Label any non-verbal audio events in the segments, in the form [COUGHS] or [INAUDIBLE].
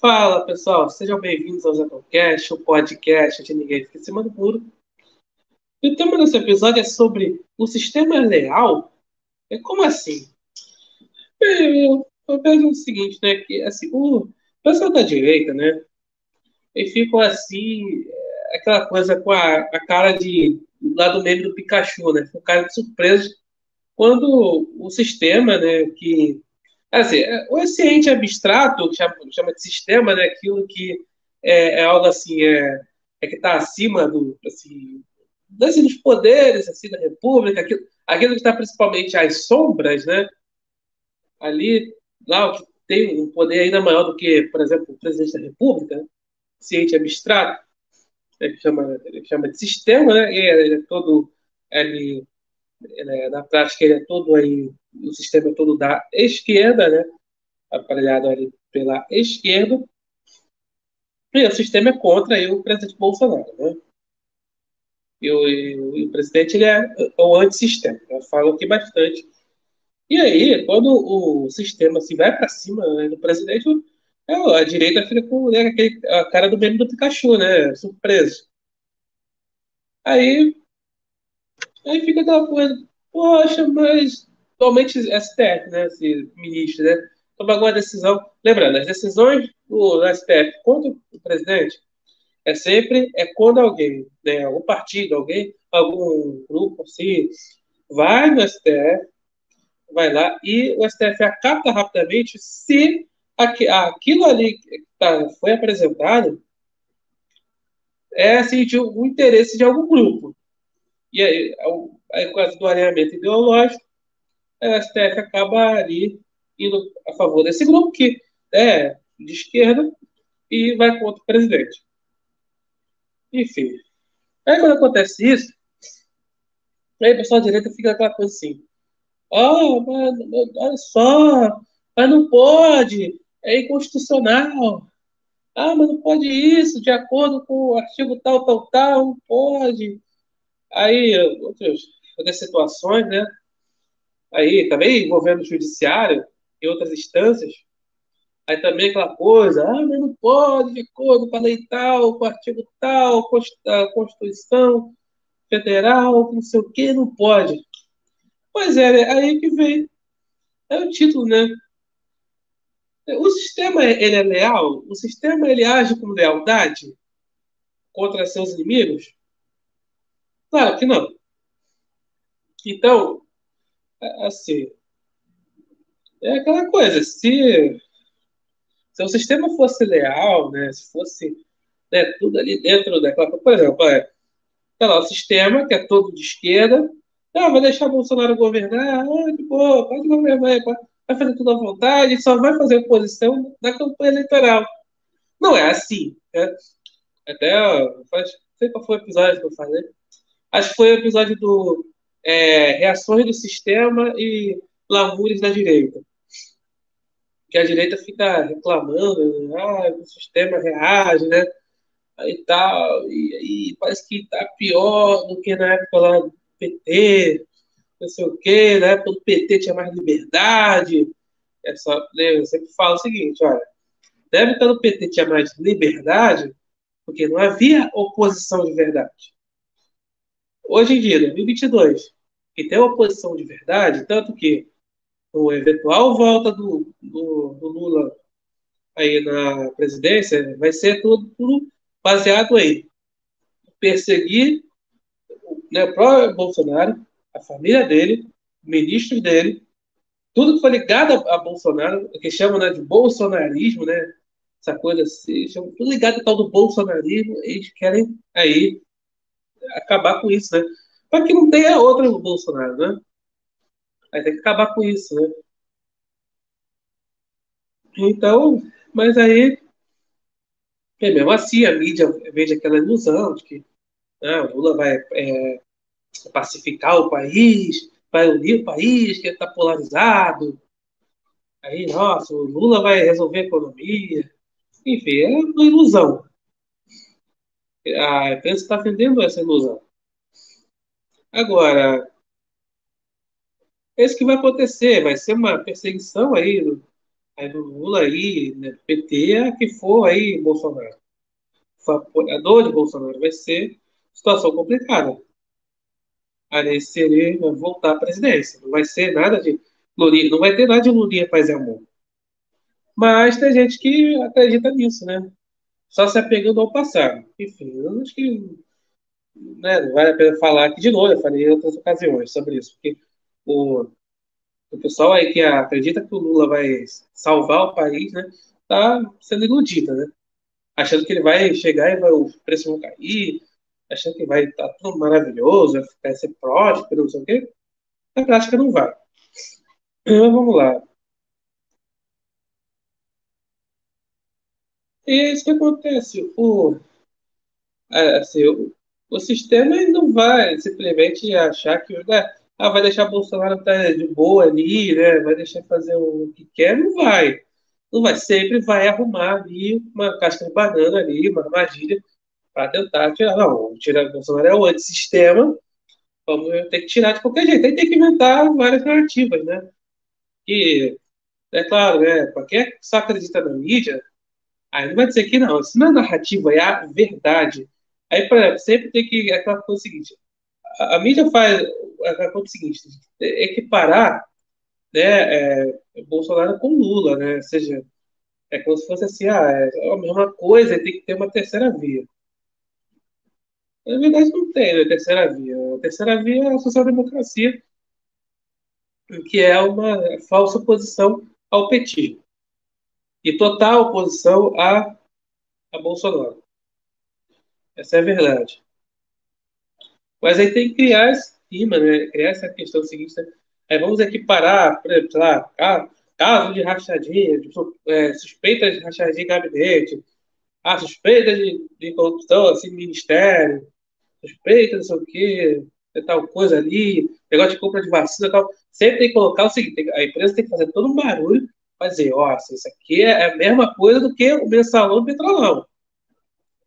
Fala pessoal, sejam bem-vindos ao Zetocast, o podcast de Ninguém Fica Cima do Muro. O tema desse episódio é sobre o sistema leal. É como assim? Eu, vejo o seguinte, né? Que assim, o pessoal da direita, né? Eles ficam assim, é, aquela coisa com a, a cara de lá do meme do Pikachu, né? Com cara de surpreso quando o sistema, né? Que Assim, é, o ciente abstrato, que chama, chama, de sistema, né, aquilo que é, é algo assim, é, é que está acima do, assim, assim, dos poderes assim, da República, aquilo, aquilo que está principalmente às sombras, né, ali, lá, o que tem um poder ainda maior do que, por exemplo, o presidente da República, né, ciente abstrato, ele chama, ele chama de sistema, né, e ele é todo, ele, ele, na prática, ele é todo aí o sistema todo da esquerda, né? aparelhado ali pela esquerda, e o sistema é contra aí, o presidente Bolsonaro. Né? E o, e o presidente ele é o antissistema, eu falo aqui bastante. E aí, quando o sistema se vai para cima né, do presidente, é, a direita fica com né, aquele, a cara do meme do Pikachu, né? Surpreso. Aí, aí fica aquela coisa, poxa, mas atualmente STF, né, esse ministro, né, toma alguma decisão. Lembrando, as decisões do STF contra o presidente é sempre é quando alguém, né, algum partido, alguém, algum grupo assim, vai no STF, vai lá e o STF acata rapidamente se aquilo ali que tá, foi apresentado é assim, de um interesse de algum grupo. E aí, aí, por causa do alinhamento ideológico, a STF acaba ali indo a favor desse grupo que é de esquerda e vai contra o presidente. Enfim. Aí quando acontece isso, aí o pessoal da direita fica aquela coisa assim. Oh, mas, olha só, mas não pode, é inconstitucional. Ah, mas não pode isso, de acordo com o artigo tal, tal, tal, não pode. Aí, outras, situações, né? aí também envolvendo o judiciário e outras instâncias, aí também aquela coisa, ah, mas não pode, de acordo com a lei tal, com o artigo tal, a Constituição Federal, não sei o que, não pode. Pois é, né? aí que vem, é o título, né? O sistema, ele é leal? O sistema, ele age com lealdade contra seus inimigos? Claro que não. Então, assim, é aquela coisa, se, se o sistema fosse leal, né, se fosse né, tudo ali dentro daquela por exemplo, é, tá lá, o sistema, que é todo de esquerda, ah, vai deixar Bolsonaro governar, ah, de boa, pode governar, vai fazer tudo à vontade, só vai fazer oposição na campanha eleitoral. Não é assim. Né? Até, faz, sei qual foi o episódio que eu falei, acho que foi o episódio do é, reações do sistema e lamúrias da direita. Que a direita fica reclamando, né? ah, o sistema reage, né? Aí tal, e, e parece que está pior do que na época lá do PT, não sei o quê, na época do PT tinha mais liberdade. É só, né, eu sempre falo o seguinte, olha, na época do PT tinha mais liberdade, porque não havia oposição de verdade. Hoje em dia, 2022, que tem uma oposição de verdade, tanto que o eventual volta do, do, do Lula aí na presidência vai ser tudo, tudo baseado aí perseguir né, o próprio Bolsonaro, a família dele, ministros dele, tudo que foi ligado a, a Bolsonaro, que chamam né, de bolsonarismo, né? Essa coisa assim, tudo ligado ao tal do bolsonarismo, eles querem aí acabar com isso, né? Para que não tenha outro Bolsonaro, né? Aí tem que acabar com isso, né? Então, mas aí, é mesmo assim, a mídia vende aquela ilusão de que né, o Lula vai é, pacificar o país, vai unir o país, que está polarizado. Aí, nossa, o Lula vai resolver a economia. Enfim, é uma ilusão. A imprensa está vendendo essa ilusão. Agora, é isso que vai acontecer, vai ser uma perseguição aí Aí do Lula aí, né, PT, é que for aí Bolsonaro. For apoiador de Bolsonaro, vai ser situação complicada. Aí seria voltar à presidência. Não vai ser nada de Lulinha, não vai ter nada de Lulinha paz e amor. Mas tem gente que acredita nisso, né? Só se apegando ao passado. Enfim, eu acho que né, não vale a pena falar aqui de novo, eu falei em outras ocasiões sobre isso, porque o, o pessoal aí que acredita que o Lula vai salvar o país, né, tá sendo iludida, né? Achando que ele vai chegar e vai, o preço vai cair, achando que vai estar tá tudo maravilhoso, vai ser próspero, não sei o quê. Na prática não vai. Então vamos lá. E é isso que acontece. O, é, assim, o, o sistema não vai simplesmente achar que né, ah, vai deixar Bolsonaro tá de boa ali, né, vai deixar fazer o que quer. Não vai. Não vai. Sempre vai arrumar ali uma casca de banana ali, uma armadilha para tentar tirar. Não, tirar Bolsonaro é o antissistema, vamos ter que tirar de qualquer jeito. Aí tem que inventar várias narrativas, né? Que, é claro, né, para quem só acredita na mídia, Aí não vai dizer que não, isso não é narrativa, é a verdade. Aí, por exemplo, sempre tem que. Aquela coisa seguinte: a, a mídia faz aquela coisa seguinte, equiparar né, é, Bolsonaro com Lula, né? Ou seja, é como se fosse assim, ah, é a mesma coisa, tem que ter uma terceira via. Na verdade, não tem né, terceira via. A terceira via é a social-democracia, que é uma falsa oposição ao petismo e total oposição a, a Bolsonaro. Essa é a verdade. Mas aí tem que criar esse clima, né? criar essa questão seguinte. Né? Aí vamos equiparar, por exemplo, lá, caso de rachadinha, de, é, suspeita de rachadinha em gabinete, a ah, suspeita de, de corrupção, assim, ministério, suspeita, não sei o quê, tal coisa ali, negócio de compra de vacina tal. Sempre tem que colocar o seguinte: a empresa tem que fazer todo um barulho fazer, ó, isso aqui é a mesma coisa do que o mensalão do petrolão.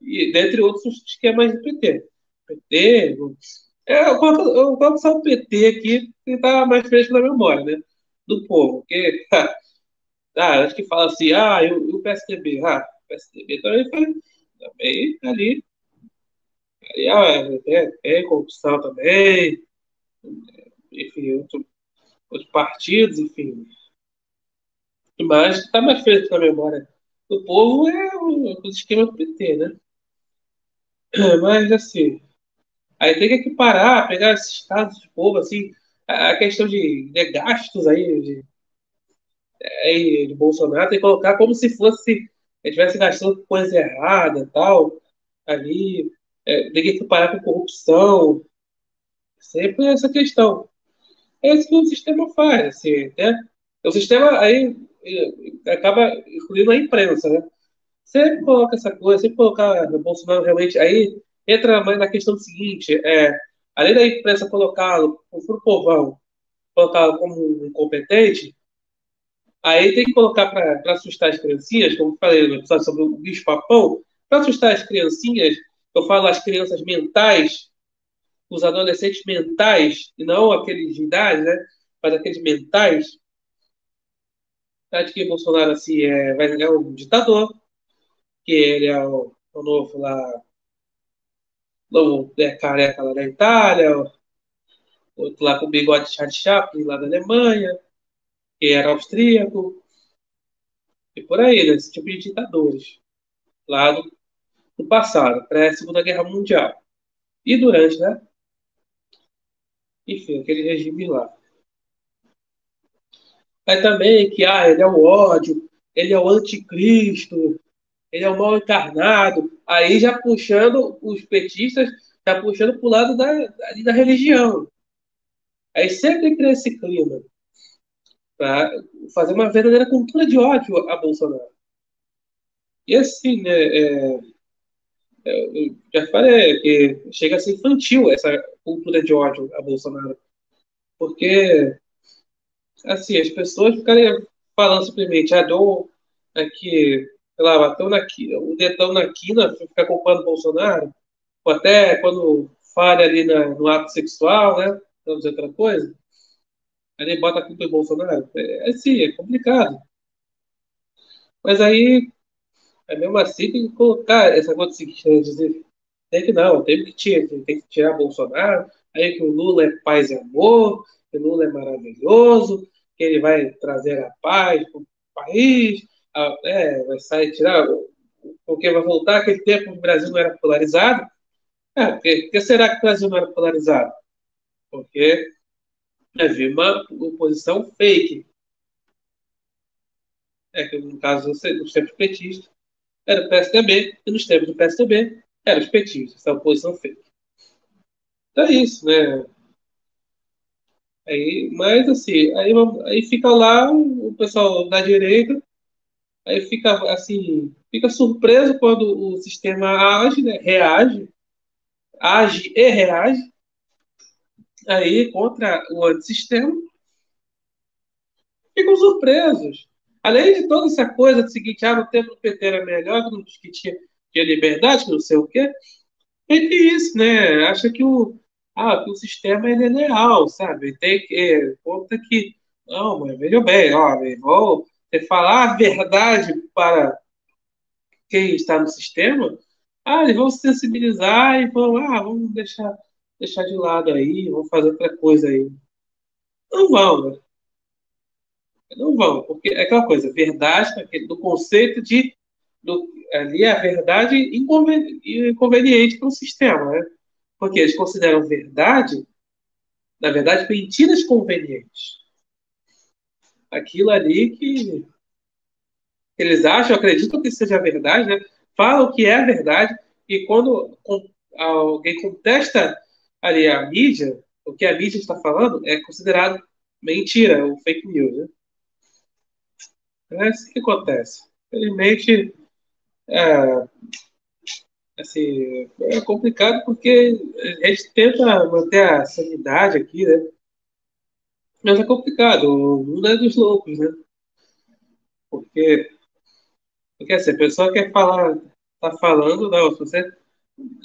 E, dentre outros esquemas do PT. PT, é, eu coloco só o PT aqui, que está mais fresco na memória, né? Do povo. Porque, [LAUGHS] ah, acho que fala assim, ah, e o, o PSDB? Ah, o PSDB também faz, também ali. Aí, ah, é, é corrupção também, enfim, outro, outros partidos, enfim mas está mais fresco na memória do povo é o, esquema do PT, né? [CLEARS THROAT] Mas, assim, aí tem que equiparar, pegar esses casos de povo, assim, a questão de, de gastos aí, de, aí, de Bolsonaro, tem que colocar como se fosse, estivesse gastando coisa errada tal, ali, é, tem que equiparar com corrupção, sempre essa questão. É isso que o sistema faz, assim, né? O sistema aí acaba incluindo a imprensa, né? Sempre coloca essa coisa, sempre colocar Bolsonaro realmente. Aí entra mais na questão seguinte: é, além da imprensa colocá-lo, o povão, colocá-lo como incompetente, aí tem que colocar para assustar as criancinhas, como falei no episódio sobre o bicho-papão, para assustar as criancinhas, eu falo as crianças mentais, os adolescentes mentais, e não aqueles de idade, né? Mas aqueles mentais, acho que Bolsonaro assim, é, é um ditador, que ele é o, o novo lá, novo é, careca lá da Itália, o, outro lá com o bigode de Charles Chaplin lá da Alemanha, que era austríaco, e por aí, né, esse tipo de ditadores, lá do, do passado, pré-segunda guerra mundial. E durante, né? Enfim, aquele regime lá. Mas também que ah, ele é o ódio, ele é o anticristo, ele é o mal encarnado. Aí já puxando os petistas, já puxando para o lado da, da religião. Aí sempre cria esse clima para fazer uma verdadeira cultura de ódio a Bolsonaro. E assim, né, é, é eu já falei que chega a ser infantil essa cultura de ódio a Bolsonaro. Porque assim, as pessoas ficarem falando simplesmente, ah, dou aqui, sei lá, bateu na, o dedão na quina, ficar culpando o Bolsonaro, ou até quando falha ali na, no ato sexual, né? Vamos dizer outra coisa, aí bota a culpa em Bolsonaro. É, é sim, é complicado. Mas aí, é mesmo assim, tem que colocar essa coisa né, dizer, tem que não, tem que tirar, tem que tirar Bolsonaro, aí que o Lula é paz e amor, que Lula é maravilhoso, que ele vai trazer a paz para o país, a, é, vai sair, tirar, porque vai voltar aquele tempo que o Brasil não era polarizado. É, porque, será que o Brasil não era polarizado? Porque havia uma oposição fake. É que no caso nos tempos petistas era o PSDB, e nos tempos do PSDB eram os petistas, essa oposição fake. Então é isso, né? Aí, mas assim, aí, aí fica lá o pessoal da direita, aí fica assim, fica surpreso quando o sistema age, né? reage, age e reage, aí contra o antissistema, ficam surpresos. Além de toda essa coisa de seguinte, ah, no tempo do PT era melhor, que tinha, tinha liberdade, que não sei o quê. Entre isso, né? Acha que o, ah, que o sistema é leal, sabe? Tem que é, conta que não, mas veja bem, ó, vou falar a verdade para quem está no sistema, ah, eles vão se sensibilizar e vão, ah, vamos deixar, deixar de lado aí, vamos fazer outra coisa aí. Não vão, né? Não vão, porque é aquela coisa, verdade, do conceito de do, ali é a verdade inconveniente para o sistema, né? Porque eles consideram verdade, na verdade, mentiras convenientes. Aquilo ali que eles acham, acreditam que seja verdade, né? falam que é verdade, e quando alguém contesta ali a mídia, o que a mídia está falando é considerado mentira, ou fake news. Né? É isso que acontece. Infelizmente, é, assim, é complicado porque a gente tenta manter a sanidade aqui, né? Mas é complicado, o mundo é dos loucos, né? Porque, porque assim, a pessoa quer falar, tá falando, não, se você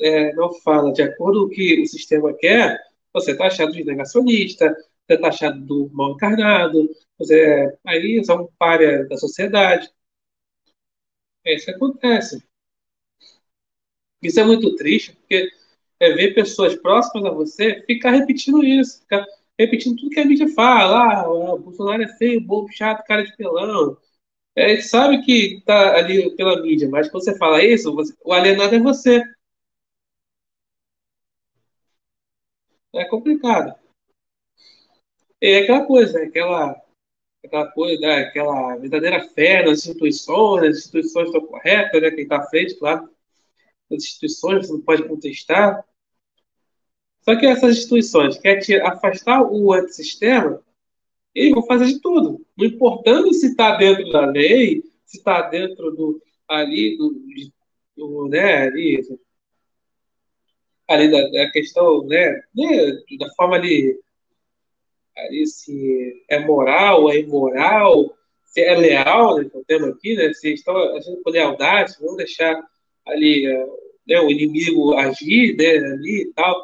é, não fala de acordo com o que o sistema quer, você tá achado de negacionista, você tá achado do mal encarnado, você aí é um párea da sociedade. É isso que acontece. Isso é muito triste, porque é ver pessoas próximas a você ficar repetindo isso, ficar repetindo tudo que a mídia fala. Ah, o Bolsonaro é feio, bobo, chato, cara de pelão. É, a gente sabe que tá ali pela mídia, mas quando você fala isso, você, o alienado é você. É complicado. É aquela coisa, né? aquela, aquela coisa, né? aquela verdadeira fé nas instituições, as instituições estão corretas, né? quem está à frente, claro das instituições, você não pode contestar. Só que essas instituições querem afastar o antissistema, eles vão fazer de tudo. Não importando se está dentro da lei, se está dentro do ali do, do né, ali, ali da, da questão, né, né, da forma ali, ali se é moral é imoral, se é leal, né, que é o tema aqui, né, se estão agindo com lealdade, vão deixar ali é, né, o inimigo agir né, ali e tal.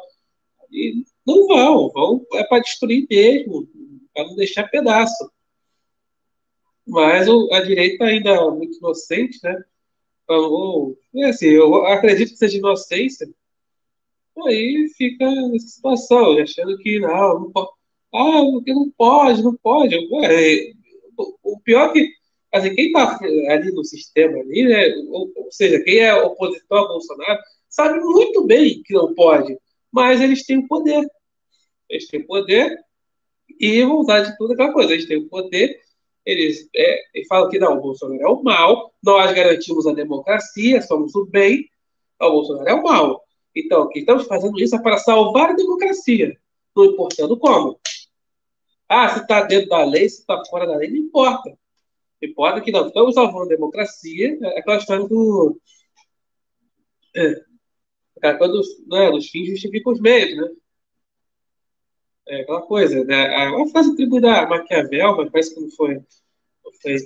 E não vão, vão é para destruir mesmo, para não deixar pedaço. Mas a direita ainda é muito inocente, né? Então, é assim, eu acredito que seja inocência. Aí fica nessa situação, achando que não, não pode. Ah, porque não pode, não pode. Ué, o pior é que assim, quem está ali no sistema ali, né, ou, ou, seja, quem é opositor a Bolsonaro, sabe muito bem que não pode, mas eles têm o poder. Eles têm o poder e vão usar de tudo aquela coisa. Eles têm o poder, eles, é, eles falam que não, o Bolsonaro é o mal, nós garantimos a democracia, somos o bem, o Bolsonaro é o mal. Então, que estamos fazendo isso é para salvar a democracia, não importando como. Ah, se está dentro da lei, se está fora da lei, não importa. Importa que nós estamos salvando a democracia, é aquela história do. É, quando né, os fins justificam os meios, né? É aquela coisa, né? A, frase atribuída a Maquiavel, mas parece que não foi. Não foi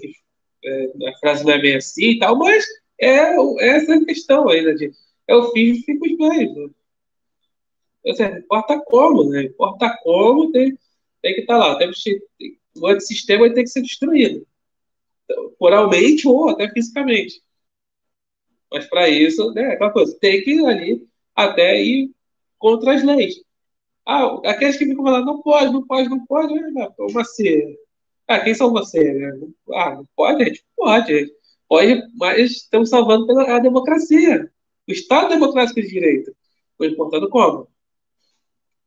é, a frase não é bem assim e tal, mas é, é essa questão aí, né? De, é o fim justifica os meios, né? Seja, importa como, né? Importa como, tem, tem que estar tá lá. Tem, o antissistema tem que ser destruído. Moralmente ou até fisicamente. Mas para isso, né, aquela coisa, tem que ir ali até ir contra as leis. Ah, aqueles que ficam falando, não pode, não pode, não pode, né, assim? Ah, quem são vocês? Né? Ah, não pode, gente? Pode, gente. Pode, mas estamos salvando pela a democracia. O Estado Democrático de Direito. Foi importando como?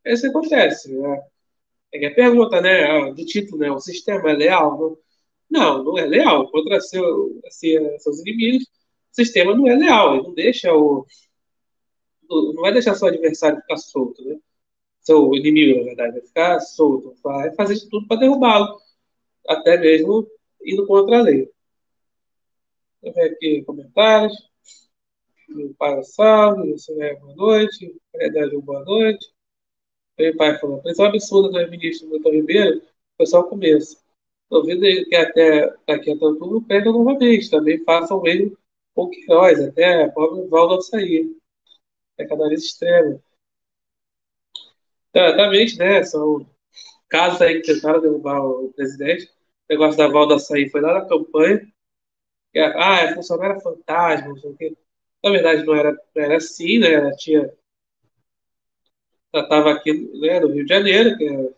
É isso acontece. Né? É que a pergunta, né, ah, do título, né, o sistema é leal? Não, não é leal. Contra seu, seus inimigos, o sistema não é leal. Ele não deixa o. Não vai deixar seu adversário ficar solto, né? Seu inimigo, na verdade, vai ficar solto. Vai fazer de tudo para derrubá-lo. Até mesmo indo contra a lei. Vou ver aqui comentários. Meu pai salve, você é boa noite. Verdade, boa noite. Meu pai falou: prisão absurda do ministro Milton Ribeiro foi só o começo. Duvido que até daqui a tanto pega novamente. Também façam o mesmo com Queiroz, até pobre Valdo sair. É cada vez extremo. Exatamente, né? São casos aí que tentaram derrubar o presidente. O negócio da Valda sair foi lá na campanha. ah, é funcionária fantasma, não sei o quê. Na verdade, não era, não era assim, né? Ela tinha. Ela estava aqui né, no Rio de Janeiro, que é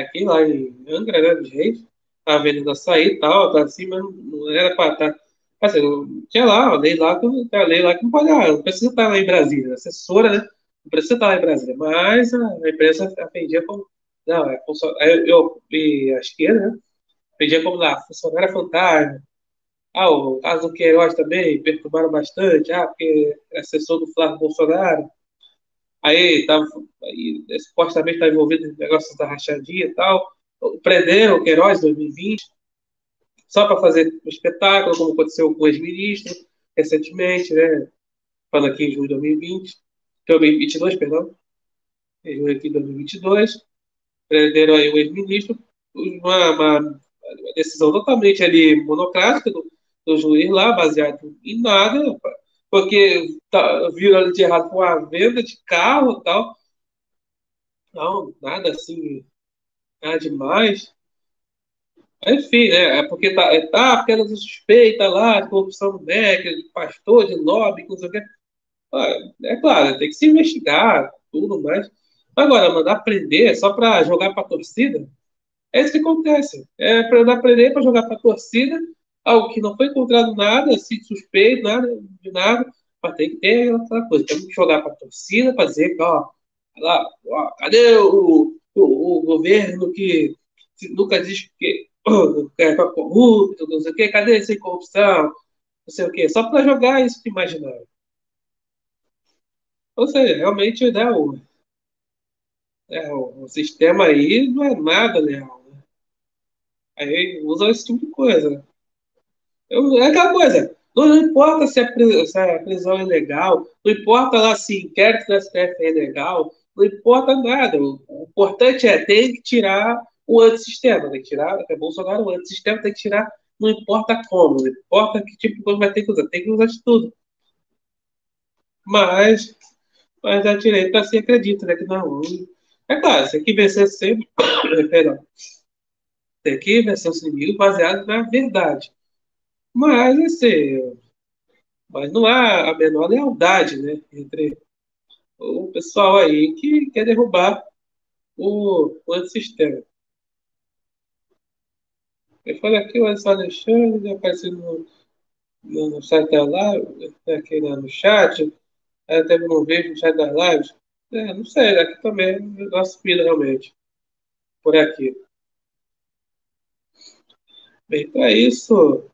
aqui lá em Angra, né, dos Reis. Estava vendendo açaí e tal, tá assim, mas não era para estar. Tá, assim, tinha lá, a lei lá, a lei lá que não ah, não precisa estar lá em Brasília, assessora, né? Não precisa estar lá em Brasília, mas a empresa atendia como. Não, é, eu, eu, a esquerda, né? Atendia como lá, funcionária fantasma, ah, o caso do Queiroz também perturbaram bastante, ah, porque é assessor do Flávio Bolsonaro. Aí, tava, aí supostamente está envolvido em negócios da rachadinha e tal. Prenderam o Queiroz em 2020, só para fazer um espetáculo, como aconteceu com o ex-ministro recentemente, né? Falando aqui em junho de 2020, 2022, perdão. Em junho aqui de 2022. Prenderam aí o ex-ministro, uma, uma, decisão totalmente ali monocrática do, do juiz lá, baseado em nada, porque tá, viram ali de errado com a venda de carro e tal. Não, nada assim, nada demais. Enfim, né? É porque tá, é, tá suspeita lá de corrupção do MEC, de pastor, de lobby, não sei o. É claro, tem que se investigar, tudo mais. Agora, mandar prender só para jogar para torcida, é isso que acontece. É para mandar prender para jogar para torcida algo que não foi encontrado nada, assim, suspeito, nada, de nada, mas tem que ter aquela coisa, temos que jogar para a torcida que, ó, lá, ó, cadê o, o, o, governo que nunca diz que [COUGHS] é corrupto, não sei o quê, cadê essa corrupção, não sei o quê, só para jogar isso que imaginário. Ou seja, realmente né, o, é, o, o sistema aí não é nada leal. Né? Aí usa esse tipo de coisa. Eu, é aquela coisa. Não, importa se a, prisão, é legal, não importa lá se inquérito do STF é legal, não importa nada. O, importante é tem que tirar o antissistema, tem que tirar, é Bolsonaro, o antissistema tem que tirar, não importa como, não importa que tipo de coisa vai ter que usar, tem que usar de tudo. Mas, mas a direita se acredita, né, que não. É claro, tem que vencer sempre, [COUGHS] perdão, tem que vencer os inimigos baseado na verdade. Mas, assim, mas não há a menor lealdade né, entre o pessoal aí que quer derrubar o, o antissistema. Eu falei aqui, o Alisson Alexandre, apareceu no, no, no site da live, aqui no chat, até não vejo no chat das lives. É, não sei, aqui também, nossa vida realmente, por aqui. Bem, então é isso.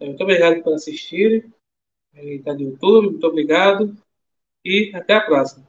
Muito obrigado por assistir. Está no YouTube, muito obrigado. E até a próxima.